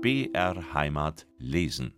BR Heimat lesen.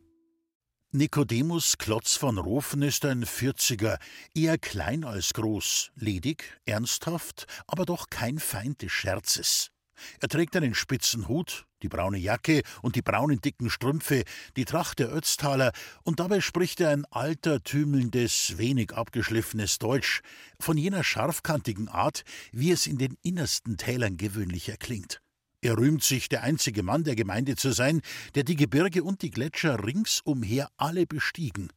Nikodemus Klotz von Rofen ist ein Vierziger, eher klein als groß, ledig, ernsthaft, aber doch kein Feind des Scherzes. Er trägt einen spitzen Hut, die braune Jacke und die braunen dicken Strümpfe, die Tracht der Ötztaler, und dabei spricht er ein altertümelndes, wenig abgeschliffenes Deutsch, von jener scharfkantigen Art, wie es in den innersten Tälern gewöhnlich erklingt. Er rühmt sich, der einzige Mann der Gemeinde zu sein, der die Gebirge und die Gletscher ringsumher alle bestiegen.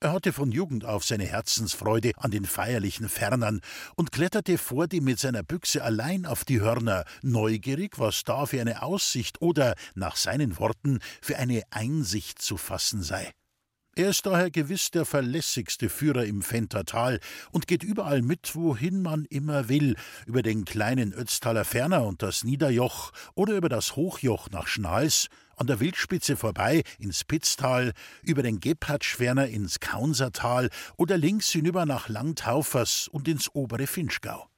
Er hatte von Jugend auf seine Herzensfreude an den feierlichen Fernern und kletterte vordem mit seiner Büchse allein auf die Hörner, neugierig, was da für eine Aussicht oder, nach seinen Worten, für eine Einsicht zu fassen sei. Er ist daher gewiss der verlässigste Führer im Fentertal und geht überall mit, wohin man immer will, über den kleinen Ötztaler Ferner und das Niederjoch oder über das Hochjoch nach Schnals, an der Wildspitze vorbei ins Pitztal, über den Gebhardschwerner ins Kaunsertal oder links hinüber nach Langtaufers und ins obere Finchgau.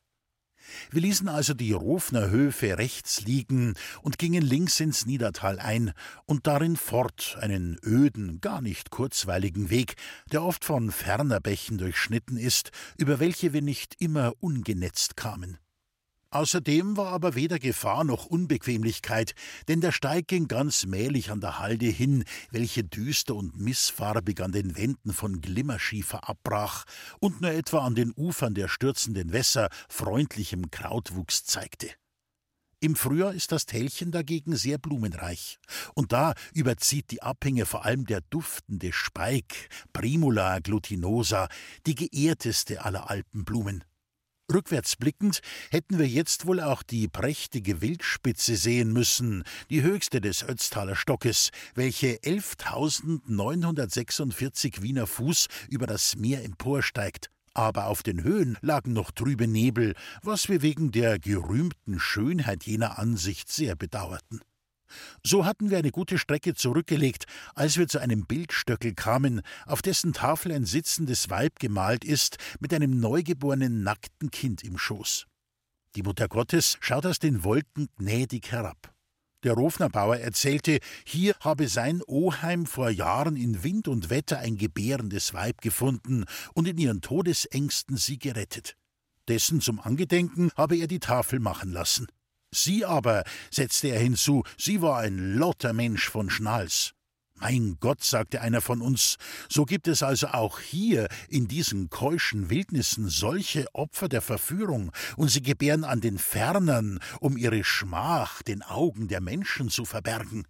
Wir ließen also die Rofner Höfe rechts liegen und gingen links ins Niedertal ein und darin fort einen öden, gar nicht kurzweiligen Weg, der oft von ferner Bächen durchschnitten ist, über welche wir nicht immer ungenetzt kamen. Außerdem war aber weder Gefahr noch Unbequemlichkeit, denn der Steig ging ganz mählich an der Halde hin, welche düster und missfarbig an den Wänden von Glimmerschiefer abbrach und nur etwa an den Ufern der stürzenden Wässer freundlichem Krautwuchs zeigte. Im Frühjahr ist das Tälchen dagegen sehr blumenreich. Und da überzieht die Abhänge vor allem der duftende Speik, Primula glutinosa, die geehrteste aller Alpenblumen. Rückwärts blickend hätten wir jetzt wohl auch die prächtige Wildspitze sehen müssen, die höchste des Ötztaler Stockes, welche 11.946 Wiener Fuß über das Meer emporsteigt. Aber auf den Höhen lagen noch trübe Nebel, was wir wegen der gerühmten Schönheit jener Ansicht sehr bedauerten. So hatten wir eine gute Strecke zurückgelegt, als wir zu einem Bildstöckel kamen, auf dessen Tafel ein sitzendes Weib gemalt ist, mit einem neugeborenen nackten Kind im Schoß. Die Mutter Gottes schaut aus den Wolken gnädig herab. Der Rofnerbauer erzählte, hier habe sein Oheim vor Jahren in Wind und Wetter ein gebärendes Weib gefunden und in ihren Todesängsten sie gerettet. Dessen zum Angedenken habe er die Tafel machen lassen. Sie aber, setzte er hinzu, sie war ein lotter Mensch von Schnals. Mein Gott, sagte einer von uns, so gibt es also auch hier in diesen keuschen Wildnissen solche Opfer der Verführung, und sie gebären an den Fernern, um ihre Schmach den Augen der Menschen zu verbergen.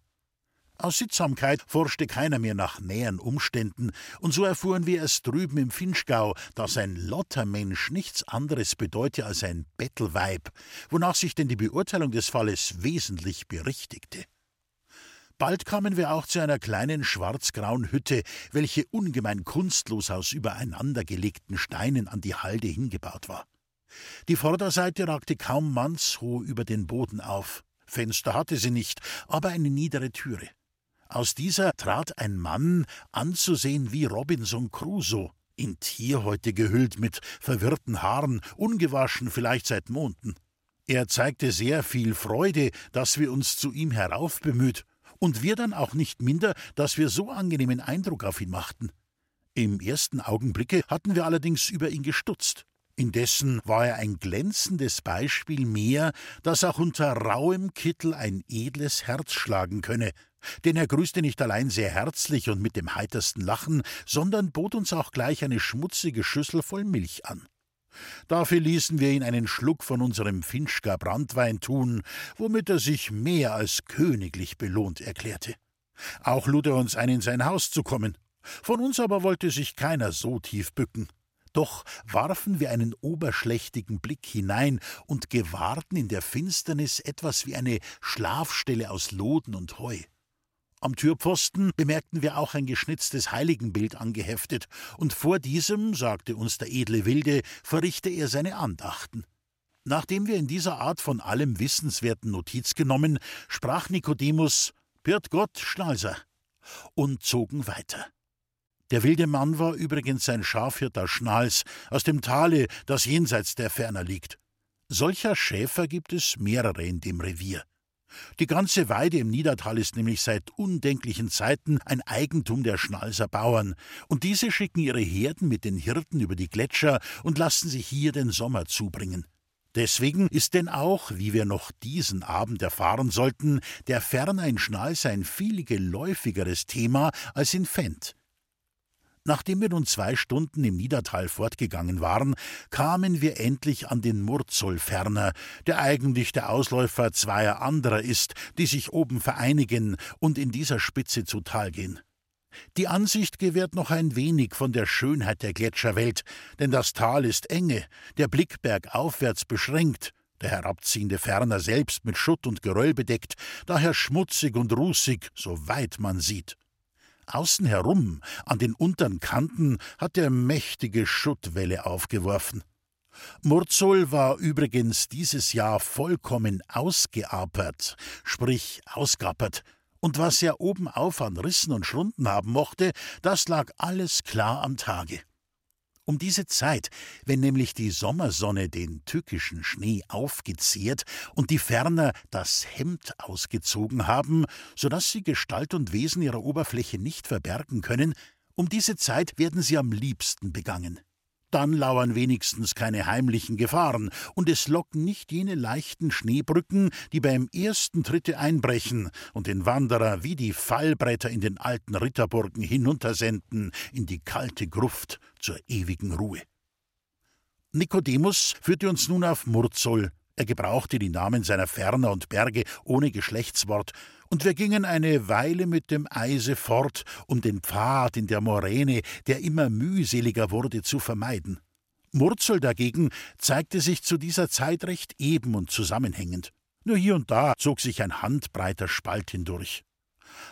Aus Sittsamkeit forschte keiner mehr nach näheren Umständen, und so erfuhren wir erst drüben im Finchgau, dass ein Lottermensch nichts anderes bedeute als ein Bettelweib, wonach sich denn die Beurteilung des Falles wesentlich berichtigte. Bald kamen wir auch zu einer kleinen schwarzgrauen Hütte, welche ungemein kunstlos aus übereinandergelegten Steinen an die Halde hingebaut war. Die Vorderseite ragte kaum mannshoch über den Boden auf. Fenster hatte sie nicht, aber eine niedere Türe. Aus dieser trat ein Mann, anzusehen wie Robinson Crusoe, in Tierhäute gehüllt mit verwirrten Haaren, ungewaschen vielleicht seit Monden. Er zeigte sehr viel Freude, dass wir uns zu ihm heraufbemüht, und wir dann auch nicht minder, dass wir so angenehmen Eindruck auf ihn machten. Im ersten Augenblicke hatten wir allerdings über ihn gestutzt. Indessen war er ein glänzendes Beispiel mehr, dass auch unter rauem Kittel ein edles Herz schlagen könne, denn er grüßte nicht allein sehr herzlich und mit dem heitersten Lachen, sondern bot uns auch gleich eine schmutzige Schüssel voll Milch an. Dafür ließen wir ihn einen Schluck von unserem Finchker Brandwein tun, womit er sich mehr als königlich belohnt erklärte. Auch lud er uns ein, in sein Haus zu kommen. Von uns aber wollte sich keiner so tief bücken. Doch warfen wir einen oberschlächtigen Blick hinein und gewahrten in der Finsternis etwas wie eine Schlafstelle aus Loden und Heu. Am Türpfosten bemerkten wir auch ein geschnitztes Heiligenbild angeheftet, und vor diesem, sagte uns der edle Wilde, verrichte er seine Andachten. Nachdem wir in dieser Art von allem Wissenswerten Notiz genommen, sprach Nikodemus Pirt Gott, Schnalser, und zogen weiter. Der wilde Mann war übrigens ein Schafhirter Schnals aus dem Tale, das jenseits der Ferner liegt. Solcher Schäfer gibt es mehrere in dem Revier. Die ganze Weide im Niedertal ist nämlich seit undenklichen Zeiten ein Eigentum der Schnalser Bauern, und diese schicken ihre Herden mit den Hirten über die Gletscher und lassen sich hier den Sommer zubringen. Deswegen ist denn auch, wie wir noch diesen Abend erfahren sollten, der Ferner in Schnals ein viel geläufigeres Thema als in Fendt. Nachdem wir nun zwei Stunden im Niedertal fortgegangen waren, kamen wir endlich an den Murzelferner, der eigentlich der Ausläufer zweier anderer ist, die sich oben vereinigen und in dieser Spitze zu Tal gehen. Die Ansicht gewährt noch ein wenig von der Schönheit der Gletscherwelt, denn das Tal ist enge, der Blick bergaufwärts beschränkt, der herabziehende Ferner selbst mit Schutt und Geröll bedeckt, daher schmutzig und rußig, so weit man sieht. Außen herum, an den unteren Kanten, hat er mächtige Schuttwelle aufgeworfen. Murzol war übrigens dieses Jahr vollkommen ausgeapert, sprich ausgappert, und was er obenauf an Rissen und Schrunden haben mochte, das lag alles klar am Tage. Um diese Zeit, wenn nämlich die Sommersonne den tückischen Schnee aufgezehrt und die Ferner das Hemd ausgezogen haben, so dass sie Gestalt und Wesen ihrer Oberfläche nicht verbergen können, um diese Zeit werden sie am liebsten begangen. Dann lauern wenigstens keine heimlichen Gefahren, und es locken nicht jene leichten Schneebrücken, die beim ersten Tritte einbrechen und den Wanderer wie die Fallbretter in den alten Ritterburgen hinuntersenden in die kalte Gruft zur ewigen Ruhe. Nikodemus führte uns nun auf Murzol. Er gebrauchte die Namen seiner Ferner und Berge ohne Geschlechtswort und wir gingen eine Weile mit dem Eise fort, um den Pfad in der Moräne, der immer mühseliger wurde, zu vermeiden. Murzel dagegen zeigte sich zu dieser Zeit recht eben und zusammenhängend. Nur hier und da zog sich ein handbreiter Spalt hindurch.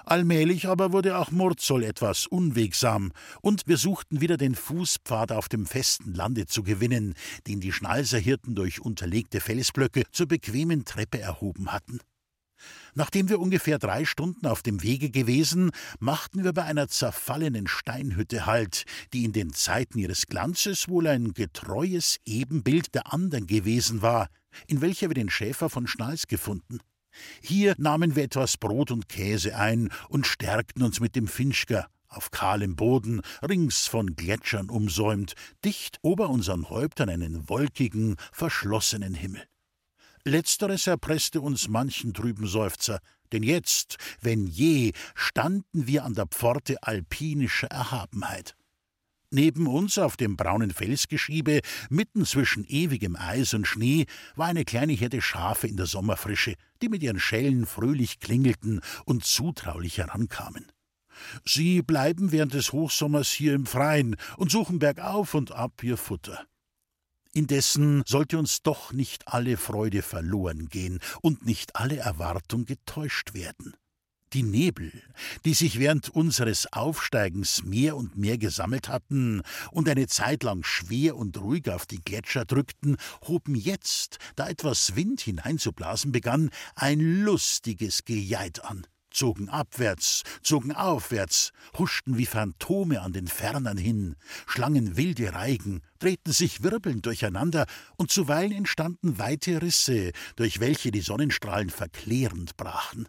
Allmählich aber wurde auch Murzel etwas unwegsam, und wir suchten wieder den Fußpfad auf dem festen Lande zu gewinnen, den die Schnalserhirten durch unterlegte Felsblöcke zur bequemen Treppe erhoben hatten. Nachdem wir ungefähr drei Stunden auf dem Wege gewesen, machten wir bei einer zerfallenen Steinhütte Halt, die in den Zeiten ihres Glanzes wohl ein getreues Ebenbild der anderen gewesen war, in welcher wir den Schäfer von Schnals gefunden. Hier nahmen wir etwas Brot und Käse ein und stärkten uns mit dem Finchker, auf kahlem Boden, rings von Gletschern umsäumt, dicht ober unseren Häuptern einen wolkigen, verschlossenen Himmel. Letzteres erpresste uns manchen trüben Seufzer, denn jetzt, wenn je, standen wir an der Pforte alpinischer Erhabenheit. Neben uns auf dem braunen Felsgeschiebe, mitten zwischen ewigem Eis und Schnee, war eine kleine Herde Schafe in der Sommerfrische, die mit ihren Schellen fröhlich klingelten und zutraulich herankamen. Sie bleiben während des Hochsommers hier im Freien und suchen bergauf und ab ihr Futter. Indessen sollte uns doch nicht alle Freude verloren gehen und nicht alle Erwartung getäuscht werden. Die Nebel, die sich während unseres Aufsteigens mehr und mehr gesammelt hatten und eine Zeit lang schwer und ruhig auf die Gletscher drückten, hoben jetzt, da etwas Wind hineinzublasen begann, ein lustiges Gejeit an zogen abwärts, zogen aufwärts, huschten wie Phantome an den Fernern hin, schlangen wilde Reigen, drehten sich wirbelnd durcheinander, und zuweilen entstanden weite Risse, durch welche die Sonnenstrahlen verklärend brachen.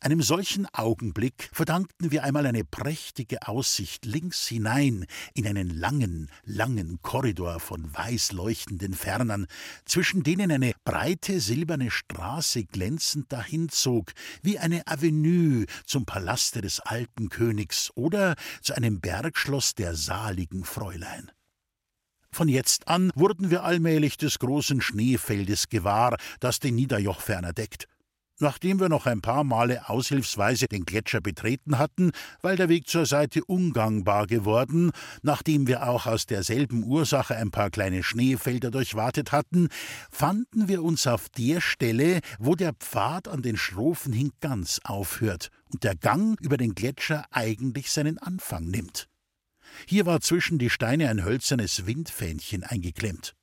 Einem solchen Augenblick verdankten wir einmal eine prächtige Aussicht links hinein in einen langen, langen Korridor von weiß leuchtenden Fernern, zwischen denen eine breite silberne Straße glänzend dahinzog, wie eine Avenue zum Palaste des alten Königs oder zu einem Bergschloss der saligen Fräulein. Von jetzt an wurden wir allmählich des großen Schneefeldes gewahr, das den Niederjoch ferner deckt. Nachdem wir noch ein paar Male aushilfsweise den Gletscher betreten hatten, weil der Weg zur Seite ungangbar geworden, nachdem wir auch aus derselben Ursache ein paar kleine Schneefelder durchwartet hatten, fanden wir uns auf der Stelle, wo der Pfad an den Strophen hin ganz aufhört und der Gang über den Gletscher eigentlich seinen Anfang nimmt. Hier war zwischen die Steine ein hölzernes Windfähnchen eingeklemmt.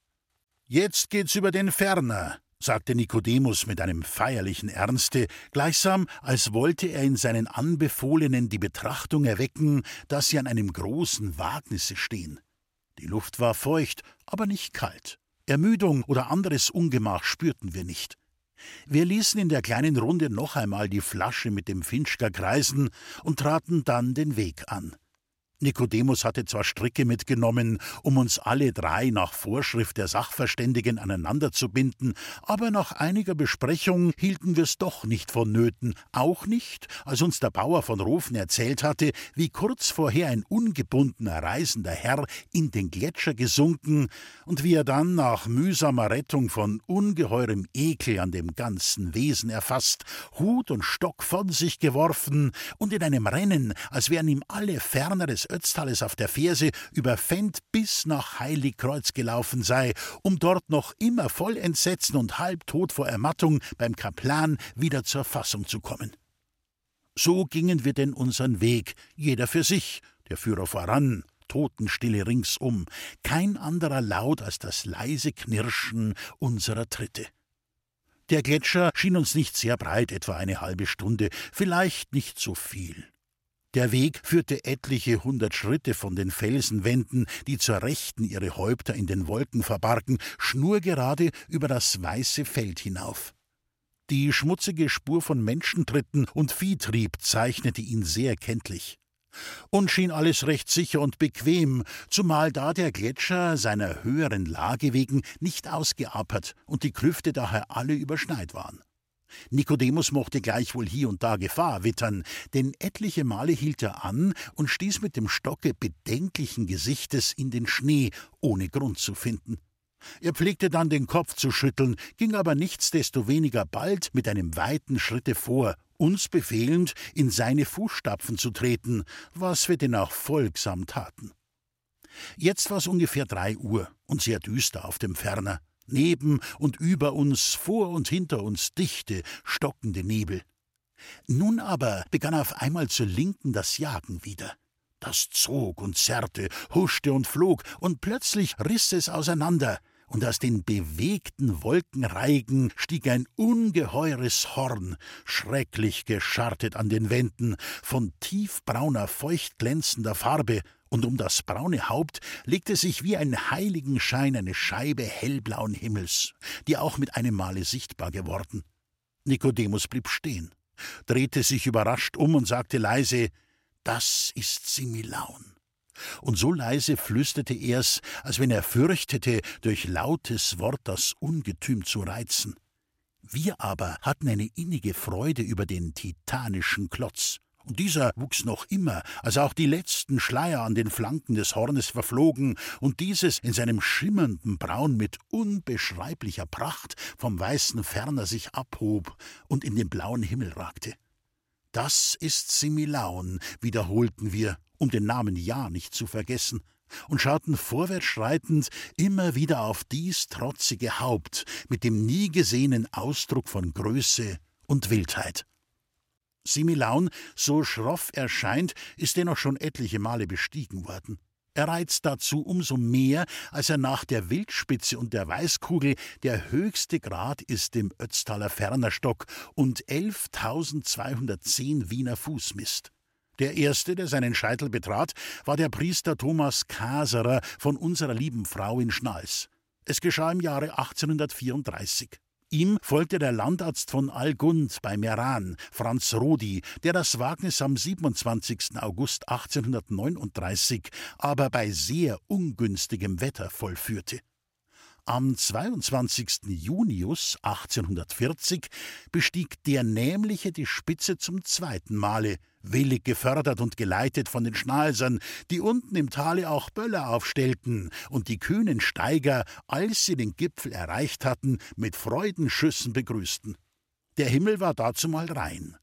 Jetzt geht's über den Ferner, sagte Nikodemus mit einem feierlichen Ernste, gleichsam als wollte er in seinen Anbefohlenen die Betrachtung erwecken, dass sie an einem großen Wagnisse stehen. Die Luft war feucht, aber nicht kalt. Ermüdung oder anderes Ungemach spürten wir nicht. Wir ließen in der kleinen Runde noch einmal die Flasche mit dem Finchker kreisen und traten dann den Weg an. Nikodemus hatte zwar Stricke mitgenommen, um uns alle drei nach Vorschrift der Sachverständigen aneinander zu binden, aber nach einiger Besprechung hielten wir es doch nicht vonnöten, auch nicht, als uns der Bauer von Rofen erzählt hatte, wie kurz vorher ein ungebundener reisender Herr in den Gletscher gesunken und wie er dann nach mühsamer Rettung von ungeheurem Ekel an dem ganzen Wesen erfasst, Hut und Stock von sich geworfen und in einem Rennen, als wären ihm alle Ferner des Ötztales auf der Ferse über Fendt bis nach Heiligkreuz gelaufen sei, um dort noch immer voll Entsetzen und halbtot vor Ermattung beim Kaplan wieder zur Fassung zu kommen. So gingen wir denn unseren Weg, jeder für sich, der Führer voran, Totenstille ringsum, kein anderer Laut als das leise Knirschen unserer Tritte. Der Gletscher schien uns nicht sehr breit, etwa eine halbe Stunde, vielleicht nicht so viel. Der Weg führte etliche hundert Schritte von den Felsenwänden, die zur Rechten ihre Häupter in den Wolken verbargen, schnurgerade über das weiße Feld hinauf. Die schmutzige Spur von Menschentritten und Viehtrieb zeichnete ihn sehr kenntlich. Und schien alles recht sicher und bequem, zumal da der Gletscher seiner höheren Lage wegen nicht ausgeapert und die Klüfte daher alle überschneit waren. Nikodemus mochte gleichwohl hier und da Gefahr wittern, denn etliche Male hielt er an und stieß mit dem Stocke bedenklichen Gesichtes in den Schnee, ohne Grund zu finden. Er pflegte dann den Kopf zu schütteln, ging aber nichtsdestoweniger bald mit einem weiten Schritte vor, uns befehlend, in seine Fußstapfen zu treten, was wir denn auch folgsam taten. Jetzt war es ungefähr drei Uhr und sehr düster auf dem Ferner. Neben und über uns, vor und hinter uns dichte, stockende Nebel. Nun aber begann auf einmal zur Linken das Jagen wieder. Das zog und zerrte, huschte und flog, und plötzlich riss es auseinander, und aus den bewegten Wolkenreigen stieg ein ungeheures Horn, schrecklich geschartet an den Wänden, von tiefbrauner, feuchtglänzender Farbe und um das braune Haupt legte sich wie ein Heiligenschein eine Scheibe hellblauen Himmels, die auch mit einem Male sichtbar geworden. Nikodemus blieb stehen, drehte sich überrascht um und sagte leise: Das ist Similaun. Und so leise flüsterte er's, als wenn er fürchtete, durch lautes Wort das Ungetüm zu reizen. Wir aber hatten eine innige Freude über den titanischen Klotz. Und dieser wuchs noch immer, als auch die letzten Schleier an den Flanken des Hornes verflogen und dieses in seinem schimmernden Braun mit unbeschreiblicher Pracht vom weißen Ferner sich abhob und in den blauen Himmel ragte. Das ist Similaun, wiederholten wir, um den Namen ja nicht zu vergessen, und schauten vorwärts schreitend immer wieder auf dies trotzige Haupt mit dem nie gesehenen Ausdruck von Größe und Wildheit. Similaun, so schroff er scheint, ist dennoch schon etliche Male bestiegen worden. Er reizt dazu umso mehr, als er nach der Wildspitze und der Weißkugel der höchste Grad ist dem Ötztaler Fernerstock und 11.210 Wiener Fuß misst. Der erste, der seinen Scheitel betrat, war der Priester Thomas Kaserer von unserer lieben Frau in Schnals. Es geschah im Jahre 1834. Ihm folgte der Landarzt von Algund bei Meran, Franz Rodi, der das Wagnis am 27. August 1839, aber bei sehr ungünstigem Wetter vollführte. Am 22. Junius 1840 bestieg der Nämliche die Spitze zum zweiten Male, willig gefördert und geleitet von den Schnalsern, die unten im Tale auch Böller aufstellten und die kühnen Steiger, als sie den Gipfel erreicht hatten, mit Freudenschüssen begrüßten. Der Himmel war dazumal rein.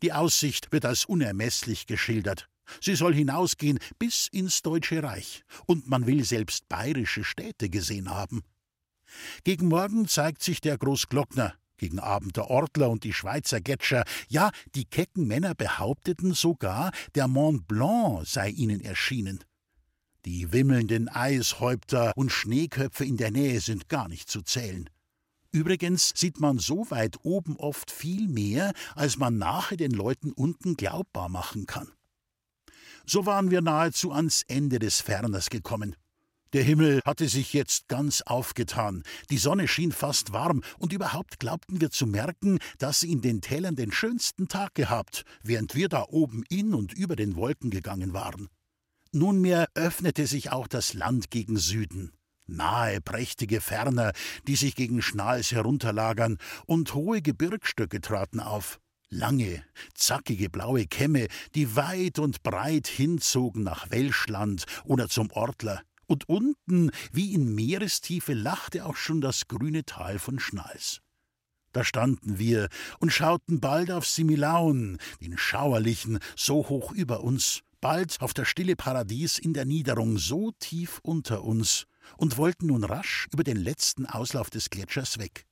Die Aussicht wird als unermeßlich geschildert. Sie soll hinausgehen bis ins Deutsche Reich, und man will selbst bayerische Städte gesehen haben. Gegen Morgen zeigt sich der Großglockner, gegen Abend der Ortler und die Schweizer Getscher, ja, die kecken Männer behaupteten sogar, der Mont Blanc sei ihnen erschienen. Die wimmelnden Eishäupter und Schneeköpfe in der Nähe sind gar nicht zu zählen. Übrigens sieht man so weit oben oft viel mehr, als man nachher den Leuten unten glaubbar machen kann. So waren wir nahezu ans Ende des Ferners gekommen. Der Himmel hatte sich jetzt ganz aufgetan, die Sonne schien fast warm, und überhaupt glaubten wir zu merken, dass sie in den Tälern den schönsten Tag gehabt, während wir da oben in und über den Wolken gegangen waren. Nunmehr öffnete sich auch das Land gegen Süden. Nahe, prächtige Ferner, die sich gegen Schnals herunterlagern, und hohe Gebirgsstöcke traten auf. Lange, zackige blaue Kämme, die weit und breit hinzogen nach Welschland oder zum Ortler und unten, wie in Meerestiefe, lachte auch schon das grüne Tal von Schnals. Da standen wir und schauten bald auf Similaun, den Schauerlichen, so hoch über uns, bald auf das stille Paradies in der Niederung, so tief unter uns, und wollten nun rasch über den letzten Auslauf des Gletschers weg.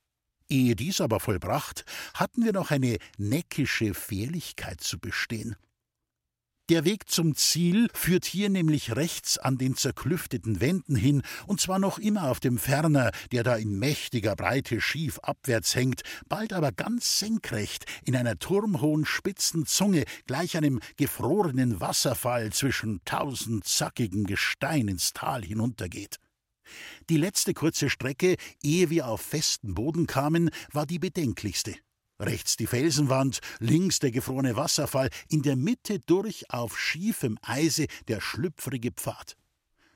Ehe dies aber vollbracht, hatten wir noch eine neckische Fährlichkeit zu bestehen. Der Weg zum Ziel führt hier nämlich rechts an den zerklüfteten Wänden hin, und zwar noch immer auf dem Ferner, der da in mächtiger Breite schief abwärts hängt, bald aber ganz senkrecht in einer turmhohen spitzen Zunge gleich einem gefrorenen Wasserfall zwischen tausend zackigen Gestein ins Tal hinuntergeht. Die letzte kurze Strecke, ehe wir auf festen Boden kamen, war die bedenklichste. Rechts die Felsenwand, links der gefrorene Wasserfall, in der Mitte durch auf schiefem Eise der schlüpfrige Pfad.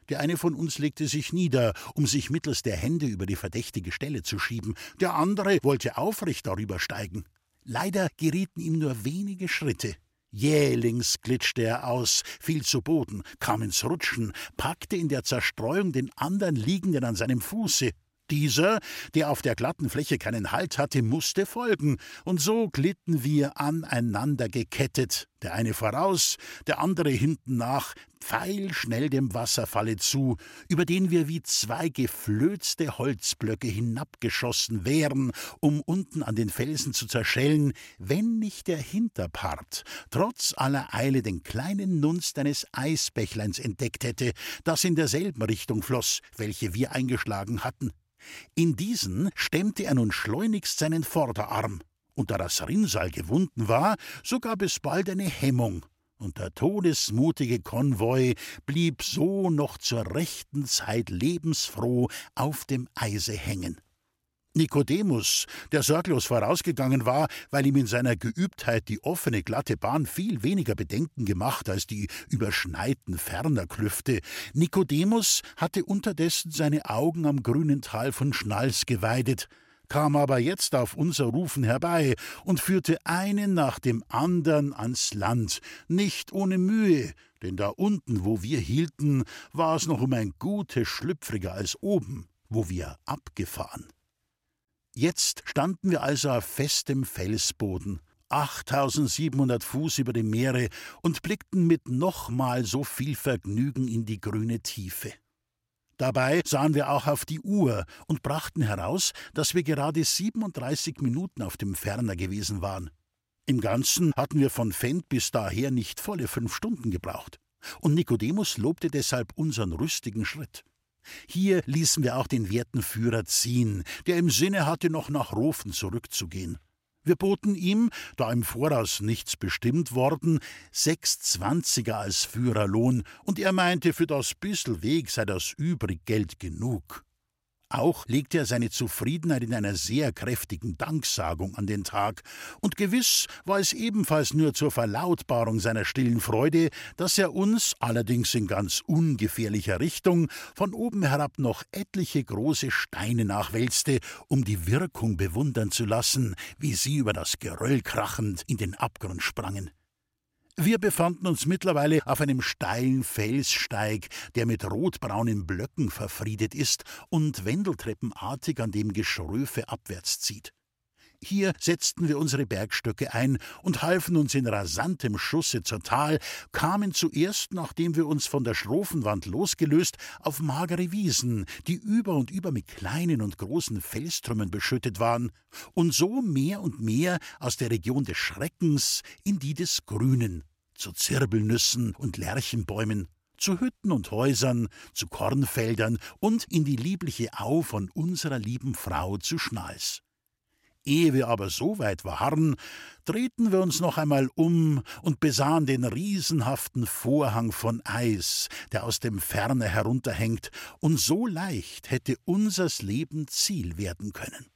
Der eine von uns legte sich nieder, um sich mittels der Hände über die verdächtige Stelle zu schieben, der andere wollte aufrecht darüber steigen. Leider gerieten ihm nur wenige Schritte. Jählings glitschte er aus, fiel zu Boden, kam ins Rutschen, packte in der Zerstreuung den anderen Liegenden an seinem Fuße. Dieser, der auf der glatten Fläche keinen Halt hatte, musste folgen, und so glitten wir aneinander gekettet, der eine voraus, der andere hinten nach, pfeilschnell dem Wasserfalle zu, über den wir wie zwei geflözte Holzblöcke hinabgeschossen wären, um unten an den Felsen zu zerschellen, wenn nicht der Hinterpart trotz aller Eile den kleinen Nunst eines Eisbächleins entdeckt hätte, das in derselben Richtung floss, welche wir eingeschlagen hatten. In diesen stemmte er nun schleunigst seinen Vorderarm, und da das Rinnsal gewunden war, so gab es bald eine Hemmung, und der todesmutige Konvoi blieb so noch zur rechten Zeit lebensfroh auf dem Eise hängen. Nikodemus, der sorglos vorausgegangen war, weil ihm in seiner Geübtheit die offene, glatte Bahn viel weniger Bedenken gemacht als die überschneiten Fernerklüfte, Nikodemus hatte unterdessen seine Augen am grünen Tal von Schnals geweidet, kam aber jetzt auf unser Rufen herbei und führte einen nach dem andern ans Land, nicht ohne Mühe, denn da unten, wo wir hielten, war es noch um ein gutes schlüpfriger als oben, wo wir abgefahren. Jetzt standen wir also auf festem Felsboden, 8700 Fuß über dem Meere und blickten mit nochmal so viel Vergnügen in die grüne Tiefe. Dabei sahen wir auch auf die Uhr und brachten heraus, dass wir gerade 37 Minuten auf dem Ferner gewesen waren. Im Ganzen hatten wir von Fendt bis daher nicht volle fünf Stunden gebraucht. Und Nikodemus lobte deshalb unseren rüstigen Schritt. Hier ließen wir auch den werten Führer ziehen, der im Sinne hatte, noch nach Rofen zurückzugehen. Wir boten ihm, da im Voraus nichts bestimmt worden, sechs Zwanziger als Führerlohn, und er meinte, für das bissel Weg sei das Übriggeld genug. Auch legte er seine Zufriedenheit in einer sehr kräftigen Danksagung an den Tag, und gewiss war es ebenfalls nur zur Verlautbarung seiner stillen Freude, dass er uns, allerdings in ganz ungefährlicher Richtung, von oben herab noch etliche große Steine nachwälzte, um die Wirkung bewundern zu lassen, wie sie über das Geröll krachend in den Abgrund sprangen. Wir befanden uns mittlerweile auf einem steilen Felssteig, der mit rotbraunen Blöcken verfriedet ist und wendeltreppenartig an dem Geschröfe abwärts zieht. Hier setzten wir unsere Bergstöcke ein und halfen uns in rasantem Schusse zur Tal, kamen zuerst, nachdem wir uns von der Schrofenwand losgelöst, auf magere Wiesen, die über und über mit kleinen und großen Felstrümmern beschüttet waren, und so mehr und mehr aus der Region des Schreckens in die des Grünen, zu Zirbelnüssen und Lärchenbäumen, zu Hütten und Häusern, zu Kornfeldern und in die liebliche Au von unserer lieben Frau zu Schnals. Ehe wir aber so weit waren, drehten wir uns noch einmal um und besahen den riesenhaften Vorhang von Eis, der aus dem Ferne herunterhängt und so leicht hätte unsers Leben Ziel werden können.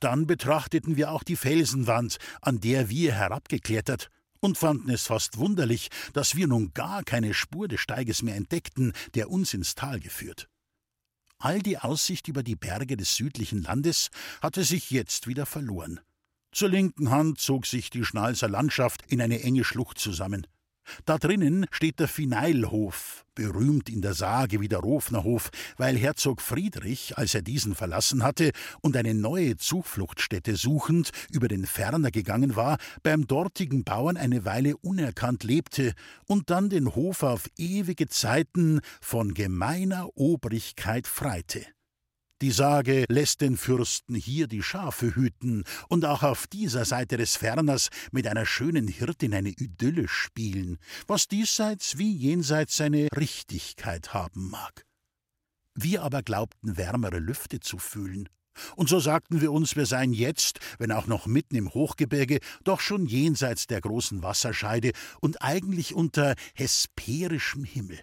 Dann betrachteten wir auch die Felsenwand, an der wir herabgeklettert, und fanden es fast wunderlich, dass wir nun gar keine Spur des Steiges mehr entdeckten, der uns ins Tal geführt. All die Aussicht über die Berge des südlichen Landes hatte sich jetzt wieder verloren. Zur linken Hand zog sich die Schnalser Landschaft in eine enge Schlucht zusammen. Da drinnen steht der Fineilhof, berühmt in der Sage wie der Rofnerhof, weil Herzog Friedrich, als er diesen verlassen hatte und eine neue Zufluchtsstätte suchend über den Ferner gegangen war, beim dortigen Bauern eine Weile unerkannt lebte und dann den Hof auf ewige Zeiten von gemeiner Obrigkeit freite. Die Sage lässt den Fürsten hier die Schafe hüten und auch auf dieser Seite des Ferners mit einer schönen Hirtin eine Idylle spielen, was diesseits wie jenseits seine Richtigkeit haben mag. Wir aber glaubten, wärmere Lüfte zu fühlen. Und so sagten wir uns, wir seien jetzt, wenn auch noch mitten im Hochgebirge, doch schon jenseits der großen Wasserscheide und eigentlich unter hesperischem Himmel.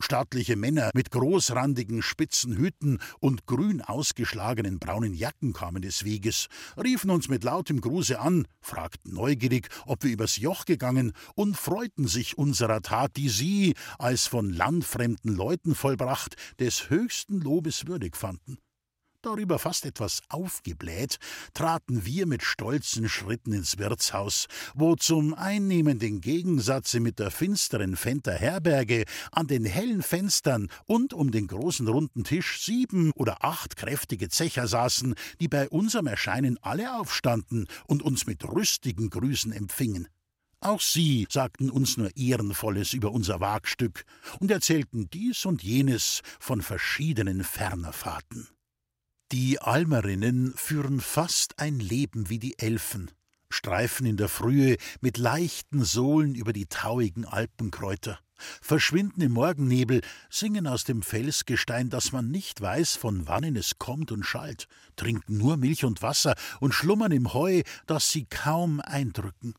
Stattliche Männer mit großrandigen spitzen Hüten und grün ausgeschlagenen braunen Jacken kamen des Weges, riefen uns mit lautem Gruße an, fragten neugierig, ob wir übers Joch gegangen und freuten sich unserer Tat, die sie, als von landfremden Leuten vollbracht, des höchsten Lobes würdig fanden. Darüber fast etwas aufgebläht, traten wir mit stolzen Schritten ins Wirtshaus, wo zum einnehmenden Gegensatze mit der finsteren Fenter Herberge an den hellen Fenstern und um den großen runden Tisch sieben oder acht kräftige Zecher saßen, die bei unserem Erscheinen alle aufstanden und uns mit rüstigen Grüßen empfingen. Auch sie sagten uns nur Ehrenvolles über unser Wagstück und erzählten dies und jenes von verschiedenen Fernerfahrten. Die Almerinnen führen fast ein Leben wie die Elfen, streifen in der Frühe mit leichten Sohlen über die tauigen Alpenkräuter, verschwinden im Morgennebel, singen aus dem Felsgestein, dass man nicht weiß, von wannen es kommt und schallt, trinken nur Milch und Wasser und schlummern im Heu, das sie kaum eindrücken.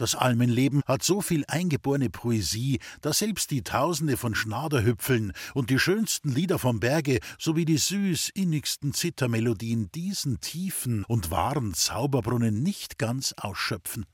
Das Almenleben hat so viel eingeborene Poesie, dass selbst die Tausende von Schnaderhüpfeln und die schönsten Lieder vom Berge sowie die süß innigsten Zittermelodien diesen tiefen und wahren Zauberbrunnen nicht ganz ausschöpfen.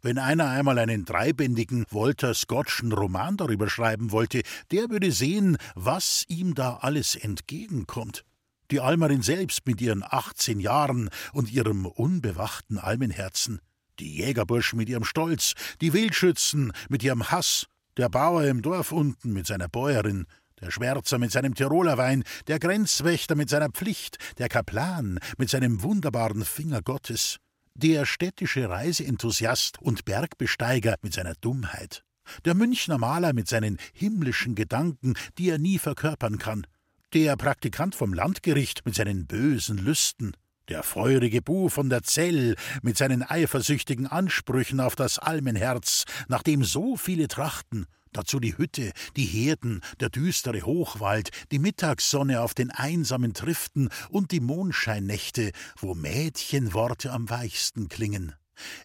Wenn einer einmal einen dreibändigen Walter Scottschen Roman darüber schreiben wollte, der würde sehen, was ihm da alles entgegenkommt. Die Almerin selbst mit ihren 18 Jahren und ihrem unbewachten Almenherzen die Jägerburschen mit ihrem Stolz, die Wildschützen mit ihrem Hass, der Bauer im Dorf unten mit seiner Bäuerin, der Schwärzer mit seinem Tiroler Wein, der Grenzwächter mit seiner Pflicht, der Kaplan mit seinem wunderbaren Finger Gottes, der städtische Reiseenthusiast und Bergbesteiger mit seiner Dummheit, der Münchner Maler mit seinen himmlischen Gedanken, die er nie verkörpern kann, der Praktikant vom Landgericht mit seinen bösen Lüsten, der feurige Bu von der Zell mit seinen eifersüchtigen Ansprüchen auf das Almenherz, nach dem so viele trachten, dazu die Hütte, die Herden, der düstere Hochwald, die Mittagssonne auf den einsamen Triften und die Mondscheinnächte, wo Mädchenworte am weichsten klingen.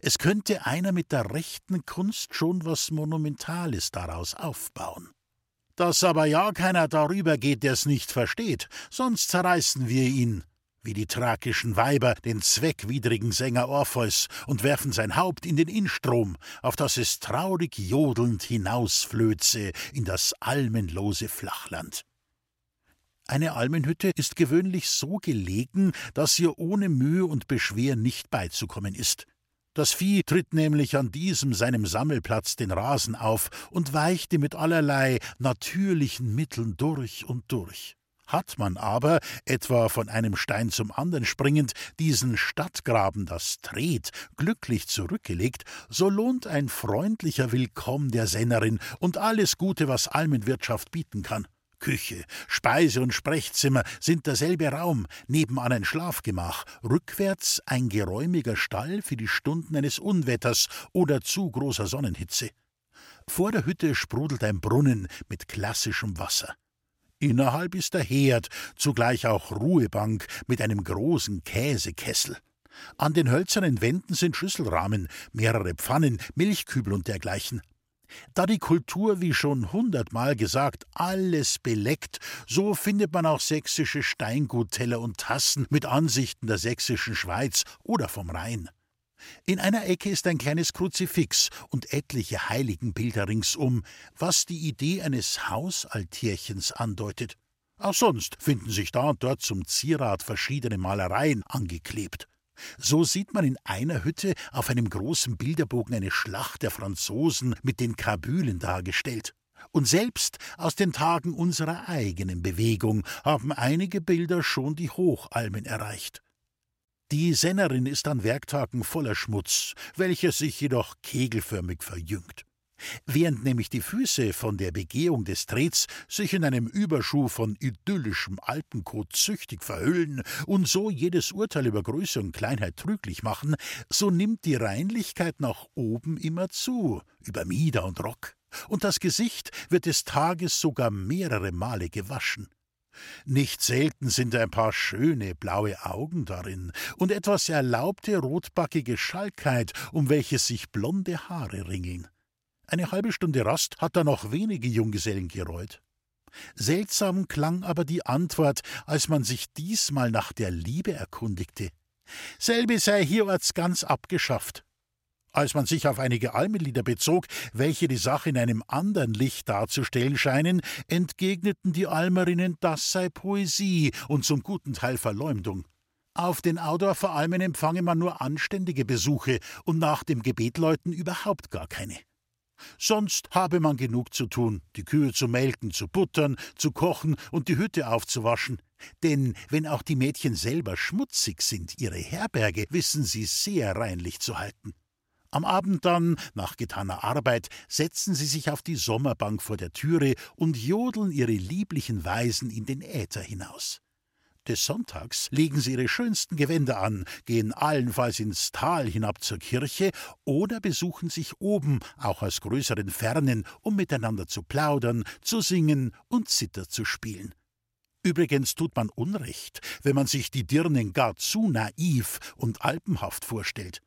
Es könnte einer mit der rechten Kunst schon was Monumentales daraus aufbauen. Dass aber ja keiner darüber geht, der's nicht versteht, sonst zerreißen wir ihn, wie die thrakischen Weiber den zweckwidrigen Sänger Orpheus und werfen sein Haupt in den Innstrom, auf das es traurig jodelnd hinausflöze in das almenlose Flachland. Eine Almenhütte ist gewöhnlich so gelegen, dass ihr ohne Mühe und Beschwer nicht beizukommen ist. Das Vieh tritt nämlich an diesem seinem Sammelplatz den Rasen auf und weichte mit allerlei natürlichen Mitteln durch und durch. Hat man aber, etwa von einem Stein zum anderen springend, diesen Stadtgraben, das Tret, glücklich zurückgelegt, so lohnt ein freundlicher Willkomm der Sennerin und alles Gute, was Almenwirtschaft bieten kann. Küche, Speise und Sprechzimmer sind derselbe Raum, nebenan ein Schlafgemach, rückwärts ein geräumiger Stall für die Stunden eines Unwetters oder zu großer Sonnenhitze. Vor der Hütte sprudelt ein Brunnen mit klassischem Wasser. Innerhalb ist der Herd, zugleich auch Ruhebank mit einem großen Käsekessel. An den hölzernen Wänden sind Schüsselrahmen, mehrere Pfannen, Milchkübel und dergleichen. Da die Kultur, wie schon hundertmal gesagt, alles beleckt, so findet man auch sächsische Steingutteller und Tassen mit Ansichten der sächsischen Schweiz oder vom Rhein. In einer Ecke ist ein kleines Kruzifix und etliche Heiligenbilder ringsum, was die Idee eines Hausaltierchens andeutet. Auch sonst finden sich da und dort zum Zierat verschiedene Malereien angeklebt. So sieht man in einer Hütte auf einem großen Bilderbogen eine Schlacht der Franzosen mit den Kabülen dargestellt. Und selbst aus den Tagen unserer eigenen Bewegung haben einige Bilder schon die Hochalmen erreicht. Die Sennerin ist an Werktagen voller Schmutz, welcher sich jedoch kegelförmig verjüngt. Während nämlich die Füße von der Begehung des Trets sich in einem Überschuh von idyllischem Alpenkot züchtig verhüllen und so jedes Urteil über Größe und Kleinheit trüglich machen, so nimmt die Reinlichkeit nach oben immer zu, über Mieder und Rock, und das Gesicht wird des Tages sogar mehrere Male gewaschen. Nicht selten sind ein paar schöne blaue Augen darin und etwas erlaubte rotbackige Schalkheit, um welches sich blonde Haare ringeln. Eine halbe Stunde Rast hat da noch wenige Junggesellen gereut. Seltsam klang aber die Antwort, als man sich diesmal nach der Liebe erkundigte. Selbe sei hierorts ganz abgeschafft. Als man sich auf einige Almenlieder bezog, welche die Sache in einem anderen Licht darzustellen scheinen, entgegneten die Almerinnen, das sei Poesie und zum guten Teil Verleumdung. Auf den Audorfer Almen empfange man nur anständige Besuche und nach dem Gebetläuten überhaupt gar keine. Sonst habe man genug zu tun, die Kühe zu melken, zu buttern, zu kochen und die Hütte aufzuwaschen. Denn wenn auch die Mädchen selber schmutzig sind, ihre Herberge wissen sie sehr reinlich zu halten. Am Abend dann, nach getaner Arbeit, setzen sie sich auf die Sommerbank vor der Türe und jodeln ihre lieblichen Weisen in den Äther hinaus. Des Sonntags legen sie ihre schönsten Gewänder an, gehen allenfalls ins Tal hinab zur Kirche oder besuchen sich oben, auch aus größeren Fernen, um miteinander zu plaudern, zu singen und Zither zu spielen. Übrigens tut man Unrecht, wenn man sich die Dirnen gar zu naiv und alpenhaft vorstellt.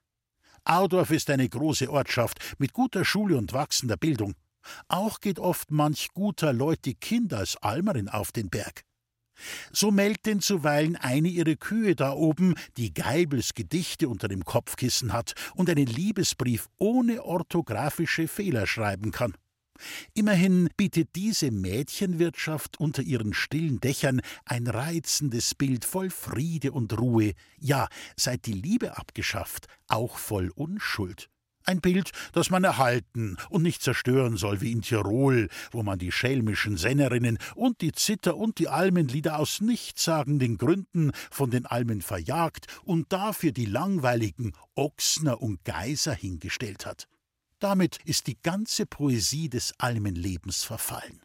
Audorf ist eine große Ortschaft mit guter Schule und wachsender Bildung. Auch geht oft manch guter Leute Kind als Almerin auf den Berg. So melkt denn zuweilen eine ihre Kühe da oben, die Geibels Gedichte unter dem Kopfkissen hat und einen Liebesbrief ohne orthografische Fehler schreiben kann. Immerhin bietet diese Mädchenwirtschaft unter ihren stillen Dächern ein reizendes Bild voll Friede und Ruhe, ja, seit die Liebe abgeschafft, auch voll Unschuld. Ein Bild, das man erhalten und nicht zerstören soll, wie in Tirol, wo man die schelmischen Sennerinnen und die Zither und die Almenlieder aus nichtssagenden Gründen von den Almen verjagt und dafür die langweiligen Ochsner und Geiser hingestellt hat. Damit ist die ganze Poesie des Almenlebens verfallen.